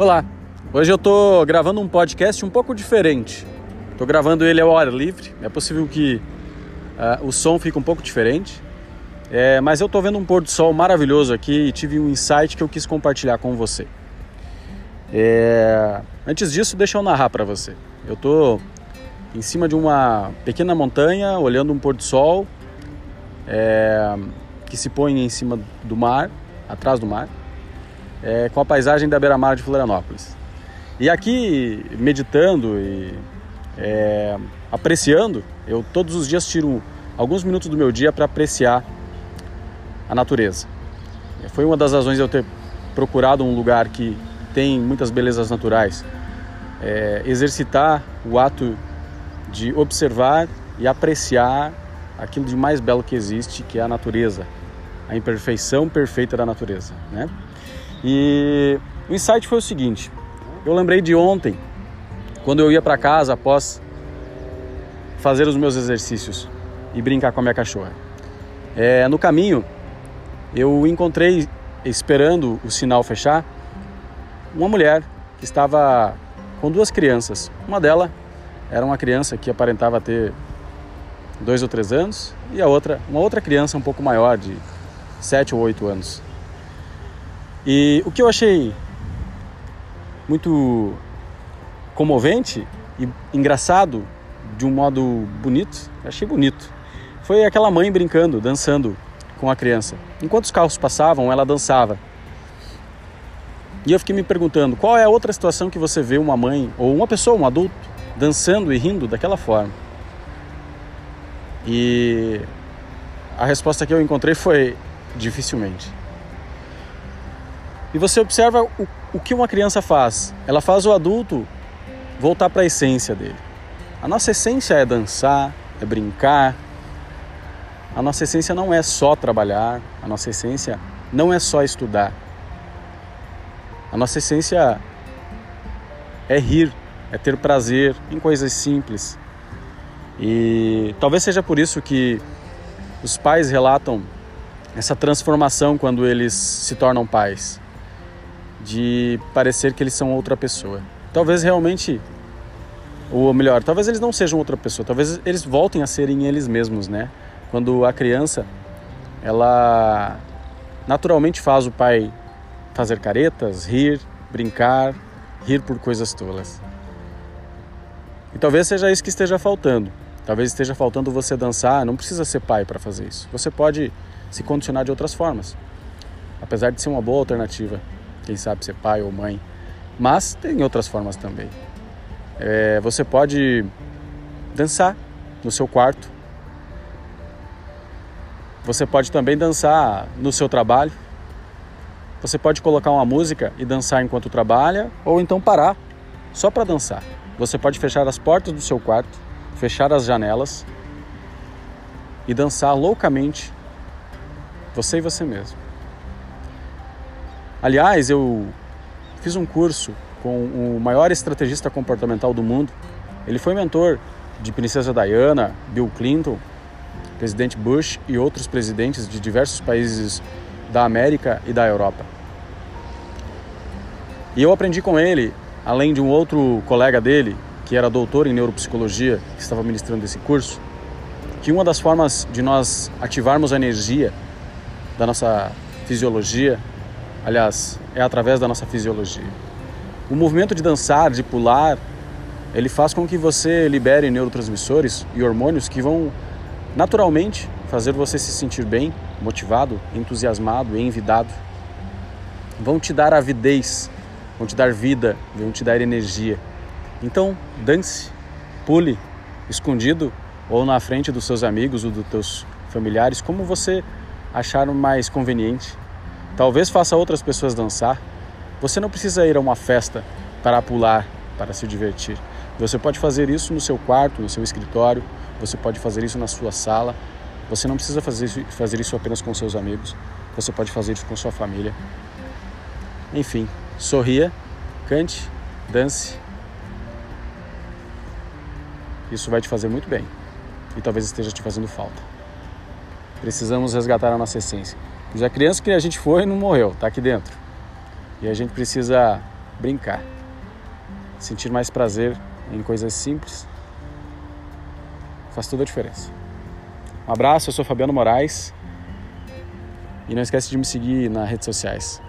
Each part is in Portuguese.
Olá, hoje eu estou gravando um podcast um pouco diferente. Estou gravando ele ao ar livre, é possível que uh, o som fique um pouco diferente, é, mas eu estou vendo um pôr do sol maravilhoso aqui e tive um insight que eu quis compartilhar com você. É, antes disso, deixa eu narrar para você. Eu estou em cima de uma pequena montanha, olhando um pôr do sol é, que se põe em cima do mar, atrás do mar, é, com a paisagem da beira-mar de Florianópolis. E aqui, meditando e é, apreciando, eu todos os dias tiro alguns minutos do meu dia para apreciar a natureza. Foi uma das razões de eu ter procurado um lugar que tem muitas belezas naturais. É, exercitar o ato de observar e apreciar aquilo de mais belo que existe, que é a natureza, a imperfeição perfeita da natureza, né? E o insight foi o seguinte: eu lembrei de ontem, quando eu ia para casa após fazer os meus exercícios e brincar com a minha cachorra. É, no caminho, eu encontrei, esperando o sinal fechar, uma mulher que estava com duas crianças. Uma delas era uma criança que aparentava ter dois ou três anos e a outra, uma outra criança um pouco maior, de sete ou oito anos. E o que eu achei muito comovente e engraçado de um modo bonito, achei bonito, foi aquela mãe brincando, dançando com a criança. Enquanto os carros passavam, ela dançava. E eu fiquei me perguntando, qual é a outra situação que você vê uma mãe ou uma pessoa, um adulto, dançando e rindo daquela forma? E a resposta que eu encontrei foi dificilmente. E você observa o, o que uma criança faz. Ela faz o adulto voltar para a essência dele. A nossa essência é dançar, é brincar. A nossa essência não é só trabalhar, a nossa essência não é só estudar. A nossa essência é rir, é ter prazer em coisas simples. E talvez seja por isso que os pais relatam essa transformação quando eles se tornam pais, de parecer que eles são outra pessoa. Talvez realmente, ou melhor, talvez eles não sejam outra pessoa, talvez eles voltem a serem eles mesmos, né? Quando a criança, ela naturalmente faz o pai fazer caretas, rir, brincar, rir por coisas tolas. E talvez seja isso que esteja faltando. Talvez esteja faltando você dançar, não precisa ser pai para fazer isso. Você pode se condicionar de outras formas. Apesar de ser uma boa alternativa, quem sabe ser pai ou mãe. Mas tem outras formas também. É, você pode dançar no seu quarto. Você pode também dançar no seu trabalho. Você pode colocar uma música e dançar enquanto trabalha, ou então parar só para dançar. Você pode fechar as portas do seu quarto, fechar as janelas e dançar loucamente, você e você mesmo. Aliás, eu fiz um curso com o maior estrategista comportamental do mundo. Ele foi mentor de Princesa Diana, Bill Clinton, presidente Bush e outros presidentes de diversos países da América e da Europa. E eu aprendi com ele, além de um outro colega dele, que era doutor em neuropsicologia, que estava ministrando esse curso, que uma das formas de nós ativarmos a energia da nossa fisiologia, aliás, é através da nossa fisiologia. O movimento de dançar, de pular, ele faz com que você libere neurotransmissores e hormônios que vão naturalmente fazer você se sentir bem, motivado, entusiasmado e envidado. Vão te dar avidez, vão te dar vida, vão te dar energia. Então, dance, pule, escondido ou na frente dos seus amigos ou dos teus familiares, como você achar mais conveniente. Talvez faça outras pessoas dançar. Você não precisa ir a uma festa para pular, para se divertir. Você pode fazer isso no seu quarto, no seu escritório, você pode fazer isso na sua sala. Você não precisa fazer isso, fazer isso apenas com seus amigos, você pode fazer isso com sua família. Enfim, sorria, cante, dance. Isso vai te fazer muito bem e talvez esteja te fazendo falta. Precisamos resgatar a nossa essência. Já a criança que a gente foi não morreu, está aqui dentro. E a gente precisa brincar. Sentir mais prazer em coisas simples faz toda a diferença. Um abraço, eu sou Fabiano Moraes. E não esquece de me seguir nas redes sociais.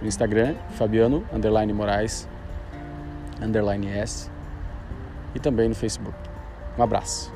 No Instagram, Fabiano underline Moraes underline S e também no Facebook. Um abraço.